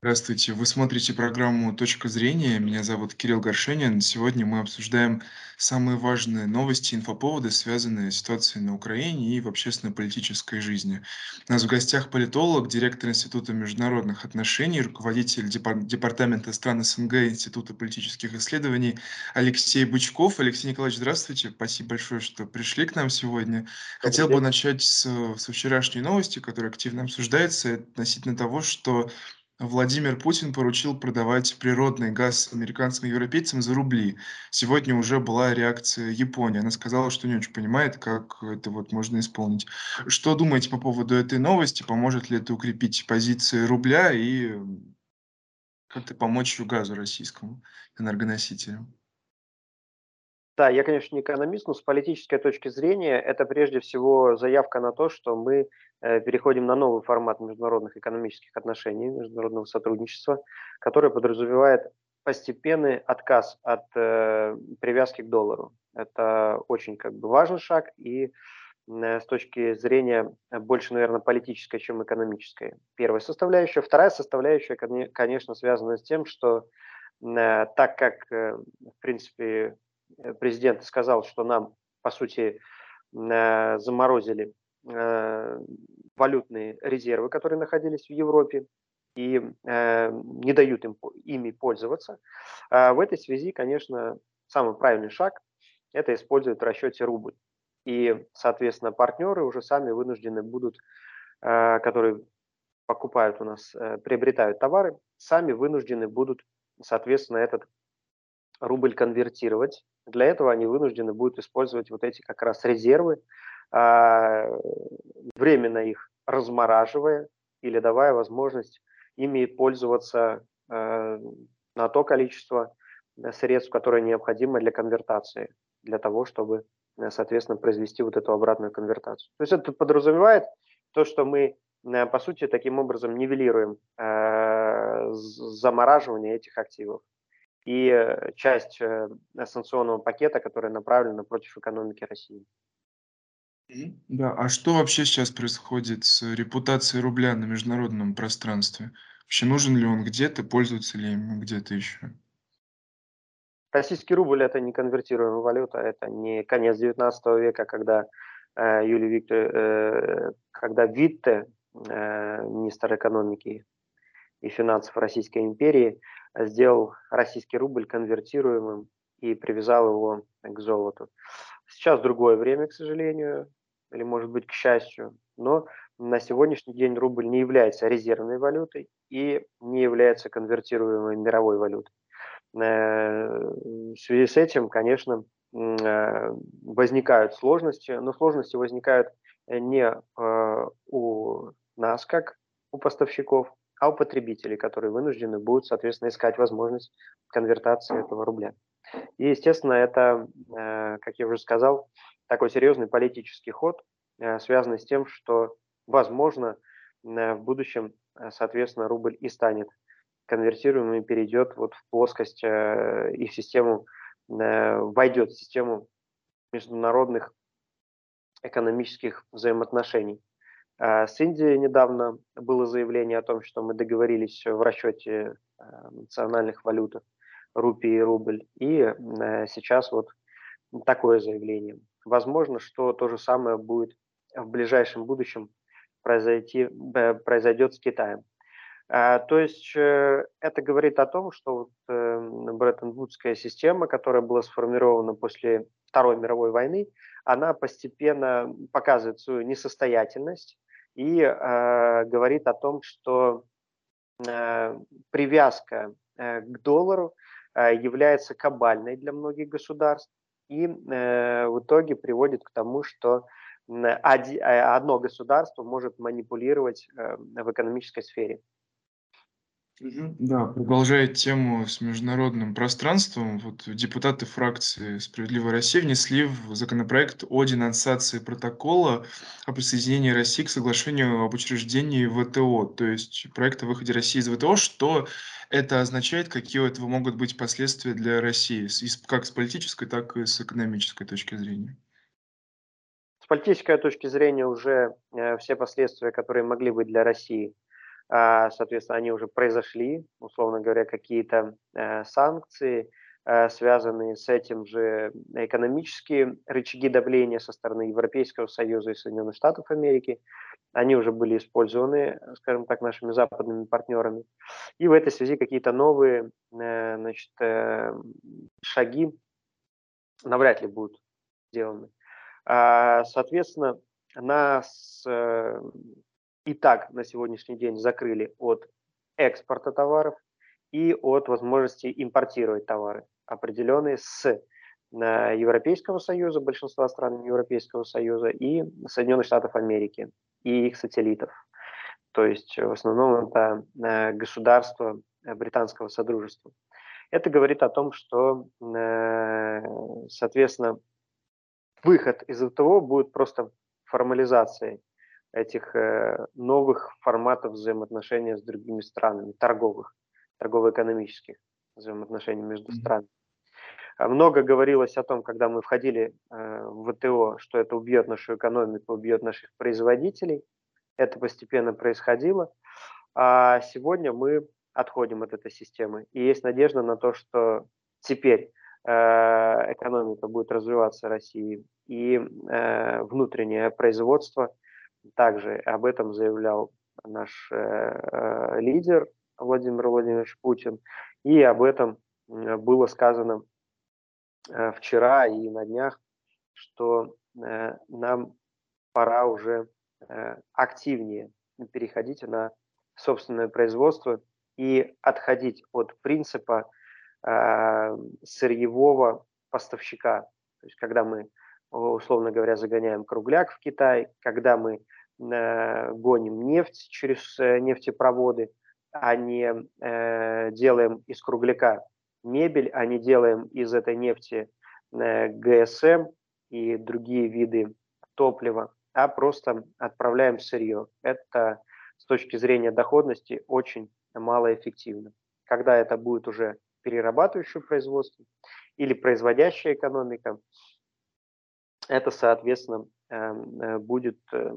Здравствуйте, вы смотрите программу "Точка зрения". Меня зовут Кирилл Горшенин. Сегодня мы обсуждаем самые важные новости, инфоповоды, связанные с ситуацией на Украине и в общественно-политической жизни. У нас в гостях политолог, директор Института международных отношений, руководитель депар- Департамента стран СНГ Института политических исследований Алексей Бычков. Алексей Николаевич, здравствуйте. Спасибо большое, что пришли к нам сегодня. Хотел бы начать с, с вчерашней новости, которая активно обсуждается, относительно того, что Владимир Путин поручил продавать природный газ американцам и европейцам за рубли. Сегодня уже была реакция Японии. Она сказала, что не очень понимает, как это вот можно исполнить. Что думаете по поводу этой новости? Поможет ли это укрепить позиции рубля и как-то помочь газу российскому энергоносителю? Да, я, конечно, не экономист, но с политической точки зрения это прежде всего заявка на то, что мы э, переходим на новый формат международных экономических отношений, международного сотрудничества, который подразумевает постепенный отказ от э, привязки к доллару. Это очень как бы важный шаг и э, с точки зрения больше, наверное, политической, чем экономической. Первая составляющая. Вторая составляющая, коне- конечно, связана с тем, что э, так как, э, в принципе, президент сказал, что нам, по сути, э, заморозили э, валютные резервы, которые находились в Европе, и э, не дают им, ими пользоваться. А в этой связи, конечно, самый правильный шаг– это использовать в расчете рубль. И, соответственно, партнеры уже сами вынуждены будут, э, которые покупают у нас, э, приобретают товары, сами вынуждены будут, соответственно, этот рубль конвертировать. Для этого они вынуждены будут использовать вот эти как раз резервы, а, временно их размораживая или давая возможность ими пользоваться э, на то количество э, средств, которое необходимо для конвертации, для того, чтобы, э, соответственно, произвести вот эту обратную конвертацию. То есть это подразумевает то, что мы, по сути, таким образом нивелируем замораживание этих активов и э, часть э, санкционного пакета, которая направлена против экономики России. Да, а что вообще сейчас происходит с репутацией рубля на международном пространстве? Вообще нужен ли он где-то, пользуется ли им где-то еще? Российский рубль– это не конвертируемая валюта, это не конец XIX века, когда э, Юлий Виктор, э, когда Витте, э, министр экономики и финансов Российской империи, э, сделал российский рубль конвертируемым и привязал его к золоту. Сейчас другое время, к сожалению, или, может быть, к счастью, но на сегодняшний день рубль не является резервной валютой и не является конвертируемой мировой валютой. Э, В связи с этим, конечно, э, возникают сложности, но сложности возникают не у нас, как у поставщиков, а у потребителей, которые вынуждены будут, соответственно, искать возможность конвертации этого рубля. И, естественно, это, э, как я уже сказал, такой серьезный политический ход, э, связанный с тем, что, возможно, э, в будущем, соответственно, рубль и станет конвертируемым и перейдет вот в плоскость и в систему, войдет в систему международных экономических взаимоотношений. А С Индией недавно было заявление о том, что мы договорились в расчете э, национальных валют рупий и рубль. И э, сейчас вот такое заявление. Возможно, что то же самое будет в ближайшем будущем произойти, произойдет с Китаем. А, То есть э, это говорит о том, что вот, э, Бреттон-Вудская система, которая была сформирована после Второй мировой войны, она постепенно показывает свою несостоятельность и э, говорит о том, что э, привязка э, к доллару э, является кабальной для многих государств и э, в итоге приводит к тому, что м, оди- э, одно государство может манипулировать э, в экономической сфере. Да, продолжая тему с международным пространством, вот депутаты фракции «Справедливая Россия» внесли в законопроект о денонсации протокола о присоединении России к соглашению об учреждении ВТО, то есть проект о выходе России из ВТО. Что это означает, какие у этого могут быть последствия для России, как с политической, так и с экономической точки зрения? С политической точки зрения уже э, все последствия, которые могли быть для России, соответственно, они уже произошли, условно говоря, какие-то э, санкции, э, связанные с этим же экономические рычаги давления со стороны Европейского Союза и Соединенных Штатов Америки, они уже были использованы, скажем так, нашими западными партнерами. И в этой связи какие-то новые э, значит, шаги навряд ли будут сделаны. А, соответственно, нас и так на сегодняшний день закрыли от экспорта товаров и от возможности импортировать товары определенные с э, Европейского Союза, большинства стран Европейского Союза и Соединенных Штатов Америки и их сателлитов. То есть в основном это э, государство э, британского содружества. Это говорит о том, что, соответственно, выход из ВТО будет просто формализацией этих э, новых форматов взаимоотношений с другими странами, торговых, торгово-экономических взаимоотношений между странами. А много говорилось о том, когда мы входили э, в ВТО, что это убьет нашу экономику, убьет наших производителей. Это постепенно происходило. А сегодня мы отходим от этой системы. И есть надежда на то, что теперь э, экономика будет развиваться России и внутреннее производство – также об этом заявлял наш э, э, лидер Владимир Владимирович Путин, и об этом было сказано э, вчера и на днях, что э, нам пора уже э, активнее переходить на собственное производство и отходить от принципа э, сырьевого поставщика. То есть, когда мы условно говоря, загоняем кругляк в Китай, когда мы э, гоним нефть через э, нефтепроводы, а не э, делаем из кругляка мебель, а не делаем из этой нефти э, ГСМ и другие виды топлива, а просто отправляем сырье. Это с точки зрения доходности очень малоэффективно. Когда это будет уже перерабатывающее производство или производящая экономика, это, соответственно, эм, э, будет, э,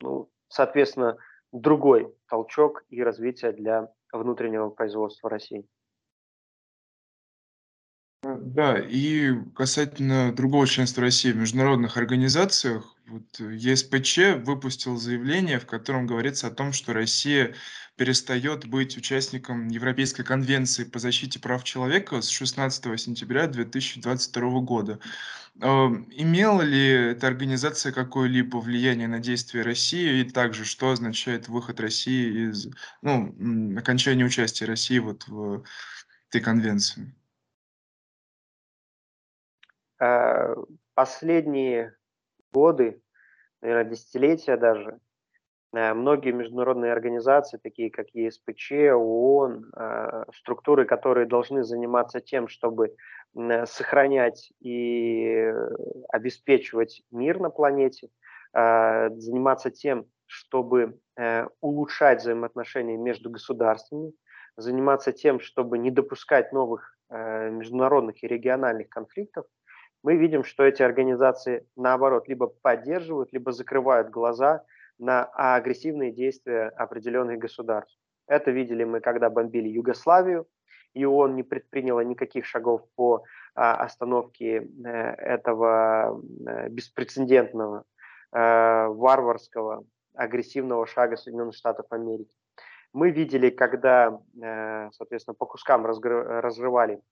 ну, соответственно, другой толчок и развитие для внутреннего производства России. Э, да, и касательно другого членства России в международных организациях, вот ЕСПЧ выпустил заявление, в котором говорится о том, что Россия перестает быть участником Европейской конвенции по защите прав человека с 16 сентября 2022 года. Имела ли эта организация какое-либо влияние на действия России? И также, что означает выход России из, ну, окончание участия России вот в этой конвенции? Э, последние годы, наверное, десятилетия даже, э, многие международные организации, такие как ЕСПЧ, ООН, э, структуры, которые должны заниматься тем, чтобы сохранять и обеспечивать мир на планете, заниматься тем, чтобы улучшать взаимоотношения между государствами, заниматься тем, чтобы не допускать новых международных и региональных конфликтов, мы видим, что эти организации, наоборот, либо поддерживают, либо закрывают глаза на агрессивные действия определенных государств. Это видели мы, когда бомбили Югославию, и ООН не предприняла никаких шагов по а, остановке э, этого э, беспрецедентного, э, варварского, агрессивного шага Соединенных Штатов Америки. Мы видели, когда, соответственно, по кускам разрывали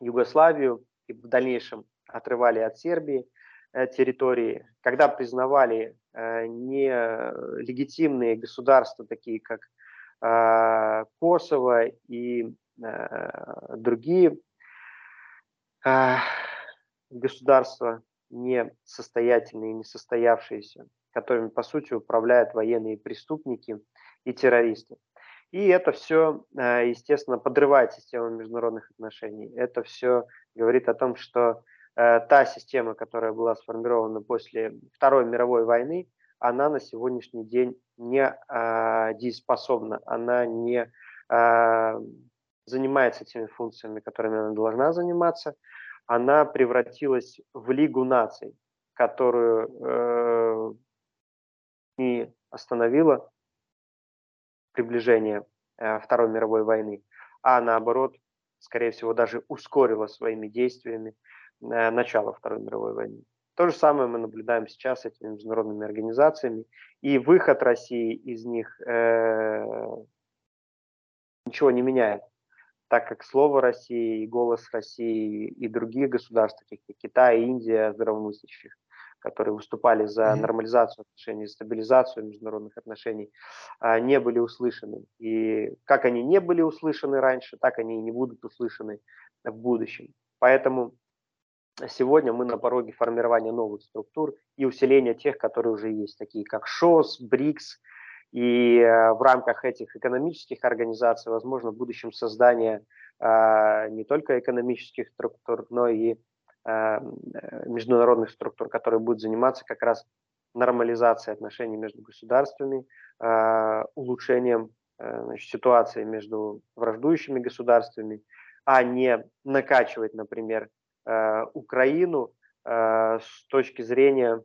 Югославию и в дальнейшем отрывали от Сербии э, территории, когда признавали э, нелегитимные государства, такие как э, Косово и другие государства несостоятельные, несостоявшиеся, которыми, по сути, управляют военные преступники и террористы. И это все, естественно, подрывает систему международных отношений. Это все говорит о том, что Э, та система, которая была сформирована после Второй мировой войны, она на сегодняшний день не э, дееспособна, она не э, занимается теми функциями, которыми она должна заниматься. Она превратилась в Лигу наций, которую э, не остановила приближение э, Второй мировой войны, а наоборот, скорее всего, даже ускорила своими действиями начало Второй мировой войны. То же самое мы наблюдаем сейчас с этими международными организациями, и выход России из них э, ничего не меняет, так как слово России, и голос России и других государств, таких как Китай, Индия, здравомыслящих, которые выступали за нормализацию отношений, стабилизацию международных отношений, а, не были услышаны. И как они не были услышаны раньше, так они и не будут услышаны в будущем. Поэтому сегодня мы на пороге формирования новых структур и усиления тех, которые уже есть, такие как ШОС, БРИКС, и э, в рамках этих экономических организаций, возможно, в будущем создание а, не только экономических структур, но и э, международных структур, которые будут заниматься как раз нормализацией отношений между государствами, улучшением э, значит, ситуации между враждующими государствами, а не накачивать, например, Украину с точки зрения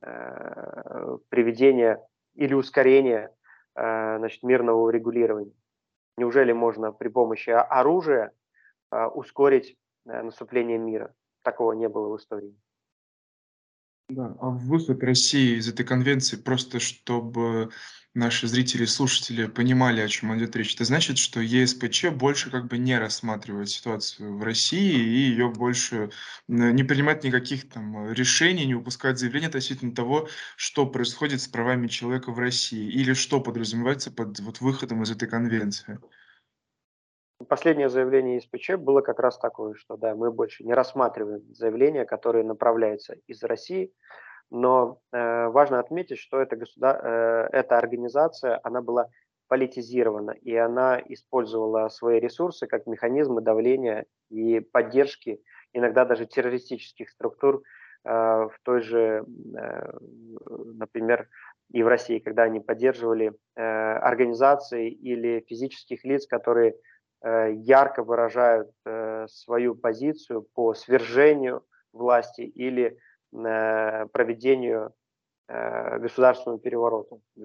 приведения или ускорения значит, мирного урегулирования. Неужели можно при помощи оружия ускорить наступление мира? Такого не было в истории. Да, а выход России из этой конвенции, просто чтобы наши зрители и слушатели понимали, о чем идет речь, это значит, что ЕСПЧ больше как бы не рассматривает ситуацию в России и ее больше не принимает никаких там решений, не выпускает заявления относительно того, что происходит с правами человека в России или что подразумевается под вот выходом из этой конвенции. Последнее заявление СПЧ было как раз такое, что да, мы больше не рассматриваем заявления, которые направляются из России, но э, важно отметить, что эта, государ... э, эта организация, она была политизирована, и она использовала свои ресурсы как механизмы давления и поддержки, иногда даже террористических структур э, в той же, э, например, и в России, когда они поддерживали э, организации или физических лиц, которые ярко выражают э, свою позицию по свержению власти или э, проведению государственного переворота в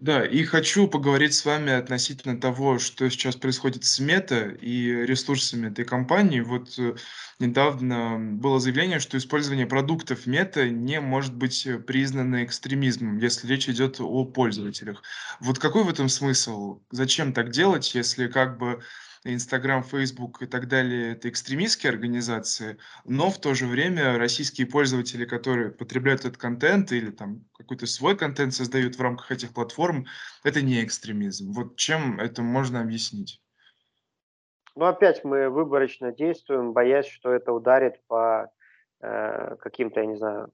Да, и хочу поговорить с вами относительно того, что сейчас происходит с Мета и ресурсами этой компании. Вот э, недавно было заявление, что использование продуктов Мета не может быть э, признано экстремизмом, если речь идет о пользователях. Вот какой в этом смысл? Зачем так делать, если как бы Инстаграм, Фейсбук и так далее– это экстремистские организации, но в то же время российские пользователи, которые потребляют этот контент или там какой-то свой контент создают в рамках этих платформ, это не экстремизм. Вот чем это можно объяснить? Ну, опять мы выборочно действуем, боясь, что это ударит по э, каким-то, я не знаю,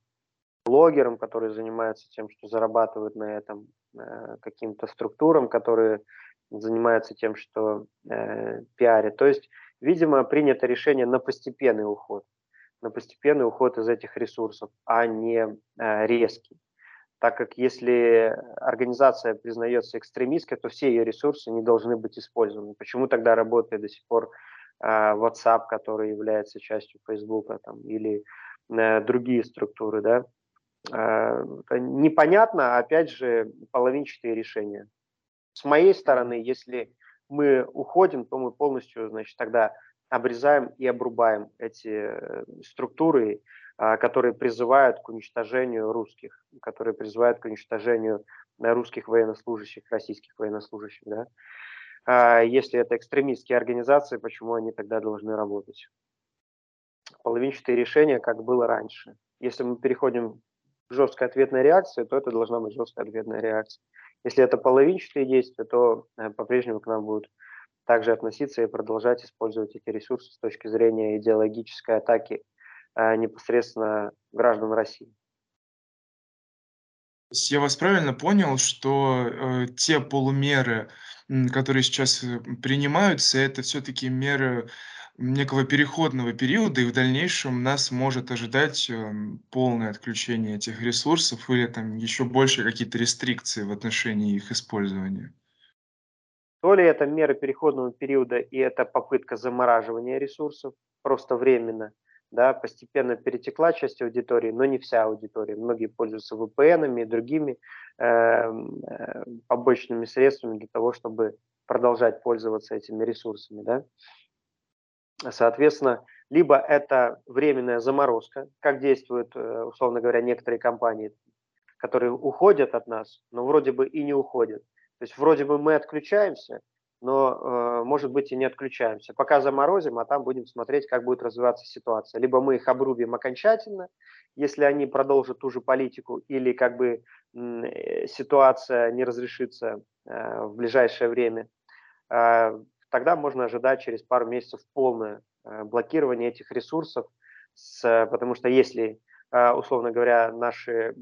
блогерам, которые занимаются тем, что зарабатывают на этом, э, каким-то структурам, которые занимаются тем, что э, пиарят. То есть, видимо, принято решение на постепенный уход, на постепенный уход из этих ресурсов, а не э, резкий. Так как если организация признается экстремистской, то все ее ресурсы не должны быть использованы. Почему тогда работает до сих пор э, WhatsApp, который является частью Facebook, там, или э, другие структуры, да? Э, непонятно, опять же, половинчатые решения. С моей стороны, если мы уходим, то мы полностью, значит, тогда обрезаем и обрубаем эти э, структуры, а, которые призывают к уничтожению русских, которые призывают к уничтожению э, русских военнослужащих, российских военнослужащих. Да? А, если это экстремистские организации, почему они тогда должны работать? Половинчатые решения, как было раньше. Если мы переходим к жесткой ответной реакции, то это должна быть жесткая ответная реакция. Если это половинчатые действия, то э, по-прежнему к нам будут также относиться и продолжать использовать эти ресурсы с точки зрения идеологической атаки э, непосредственно граждан России. Я вас правильно понял, что э, те полумеры, которые сейчас э, принимаются, это все-таки меры некого переходного периода, и в дальнейшем нас может ожидать эм, полное отключение этих ресурсов или там еще больше какие-то рестрикции в отношении их использования. То ли это меры переходного периода и это попытка замораживания ресурсов просто временно, да, постепенно перетекла часть аудитории, но не вся аудитория. Многие пользуются VPN и другими э, э, побочными средствами для того, чтобы продолжать пользоваться этими ресурсами. Да? Соответственно, либо это временная заморозка, как действуют, э, условно говоря, некоторые компании, которые уходят от нас, но вроде бы и не уходят. То есть вроде бы мы отключаемся, но, э, может быть, и не отключаемся. Пока заморозим, а там будем смотреть, как будет развиваться ситуация. Либо мы их обрубим окончательно, если они продолжат ту же политику, или как бы э, ситуация не разрешится в ближайшее время, тогда можно ожидать через пару месяцев полное блокирование этих ресурсов, потому что если условно говоря, наши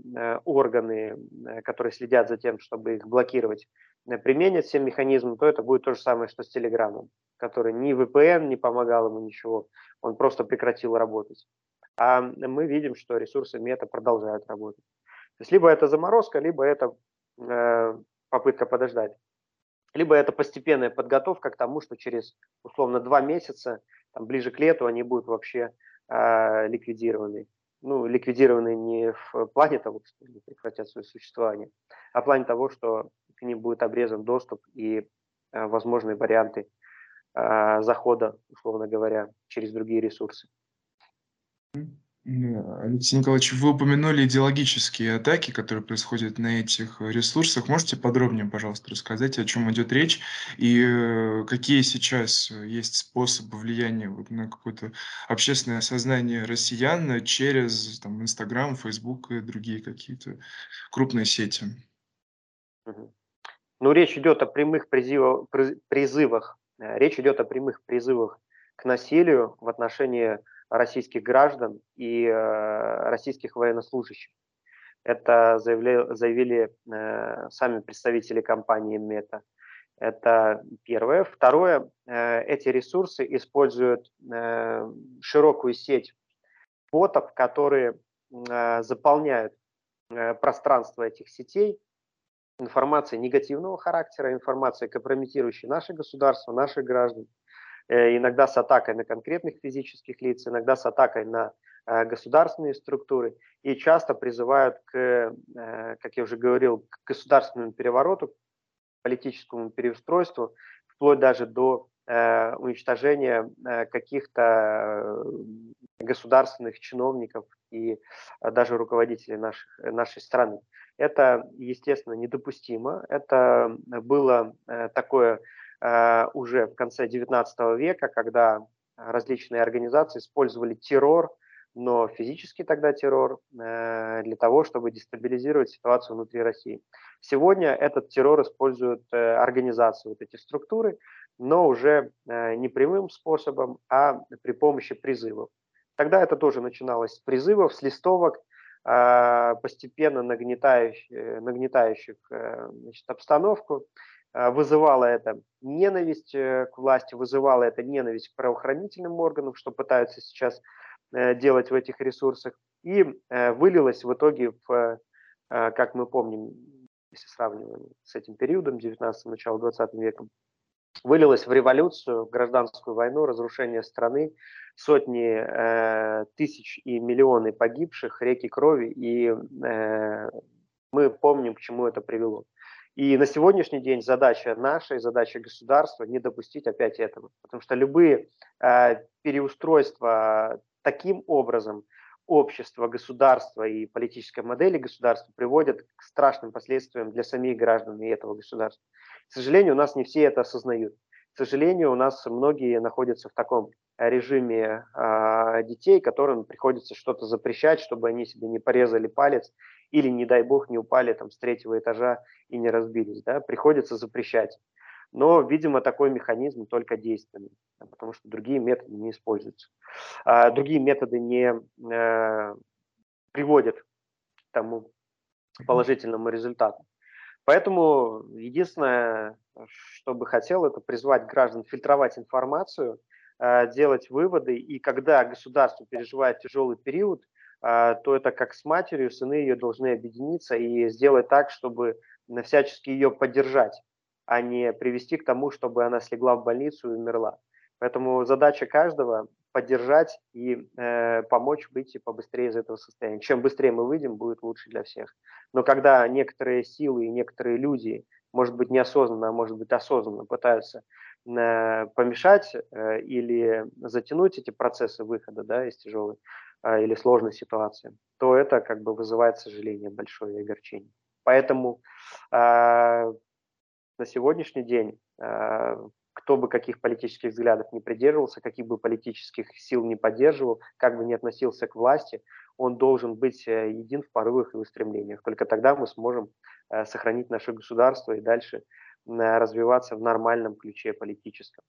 органы, которые следят за тем, чтобы их блокировать, Э, применят все механизмы, то это будет то же самое, что с Телеграмом, который ни VPN не помогал ему ничего, он просто прекратил работать. А мы видим, что ресурсы мета продолжают работать. То есть либо это заморозка, либо это э, попытка подождать. Либо это постепенная подготовка к тому, что через условно два месяца, там, ближе к лету, они будут вообще э, ликвидированы. Ну, ликвидированы не в плане того, что они прекратят свое существование, а в плане того, что к ним будет обрезан доступ и э, возможные варианты э, захода, условно говоря, через другие ресурсы. Алексей Николаевич, вы упомянули идеологические атаки, которые происходят на этих ресурсах. Можете подробнее, пожалуйста, рассказать, о чем идет речь и э, какие сейчас есть способы влияния вот на какое-то общественное сознание россиян через там, Инстаграм, Фейсбук и другие какие-то крупные сети? Ну, речь идет о прямых призывах, призывах, э, речь идет о прямых призывах к насилию в отношении российских граждан и э, российских военнослужащих. Это заявили, заявили э, сами представители компании Мета. Это первое. Второе, э, эти ресурсы используют широкую сеть ботов, которые заполняют пространство этих сетей информация негативного характера, информация, компрометирующая наше государство, наших граждан, иногда с атакой на конкретных физических лиц, иногда с атакой на э, государственные структуры и часто призывают к, э, как я уже говорил, к государственному перевороту, политическому переустройству, вплоть даже до уничтожения каких-то государственных чиновников и даже руководителей наших, нашей страны. Это, естественно, недопустимо. Это было э, такое э, уже в конце XIX века, когда различные организации использовали террор, но физический тогда террор, э, для того, чтобы дестабилизировать ситуацию внутри России. Сегодня этот террор используют организации, вот эти структуры, но уже не прямым способом, а при помощи призывов. Тогда это тоже начиналось с призывов, с листовок, постепенно нагнетающих, э, нагнетающих э, значит, обстановку. А, вызывало это ненависть э, к власти, вызывало это ненависть к правоохранительным органам, что пытаются сейчас делать в этих ресурсах, и вылилось в итоге в, как мы помним, если сравниваем с этим периодом, 19 начало 20 веком, вылилось в революцию, в гражданскую войну, разрушение страны, сотни э, тысяч и миллионы погибших, реки крови, и э, мы помним, к чему это привело. И на сегодняшний день задача наша и задача государства не допустить опять этого, потому что любые э, переустройства таким образом общества, государства и политической модели государства приводят к страшным последствиям для самих граждан и этого государства. К сожалению, у нас не все это осознают. К сожалению, у нас многие находятся в таком режиме э, детей, которым приходится что-то запрещать, чтобы они себе не порезали палец или, не дай бог, не упали там с третьего этажа и не разбились. Да? Приходится запрещать. Но, видимо, такой механизм только действенный, потому что другие методы не используются. А другие методы не э, приводят к тому положительному результату. Поэтому единственное, что бы хотел, это призвать граждан фильтровать информацию, э, делать выводы, и когда государство переживает тяжелый период, то это как с матерью, сыны ее должны объединиться и сделать так, чтобы всячески ее поддержать, а не привести к тому, чтобы она слегла в больницу и умерла. Поэтому задача каждого поддержать и э, помочь выйти побыстрее из этого состояния. Чем быстрее мы выйдем, будет лучше для всех. Но когда некоторые силы и некоторые люди, может быть неосознанно, а может быть осознанно пытаются э, помешать э, или затянуть эти процессы выхода да, из тяжелой или сложной ситуации, то это как бы вызывает сожаление большое и огорчение. Поэтому э, на сегодняшний день э, кто бы каких политических взглядов не придерживался, каких бы политических сил не поддерживал, как бы не относился к власти, он должен быть э, един в порывах и устремлениях. Только тогда мы сможем э, сохранить наше государство и дальше развиваться в нормальном ключе политическом.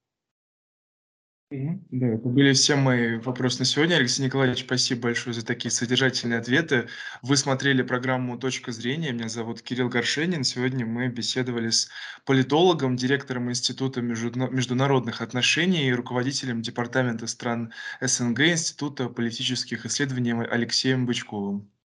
Да, это были все мои вопросы на сегодня. Алексей Николаевич, спасибо большое за такие содержательные ответы. Вы смотрели программу «Точка зрения». Меня зовут Кирилл Горшенин. Сегодня мы беседовали с политологом, директором Института международных отношений и руководителем Департамента стран СНГ Института политических исследований Алексеем Бычковым.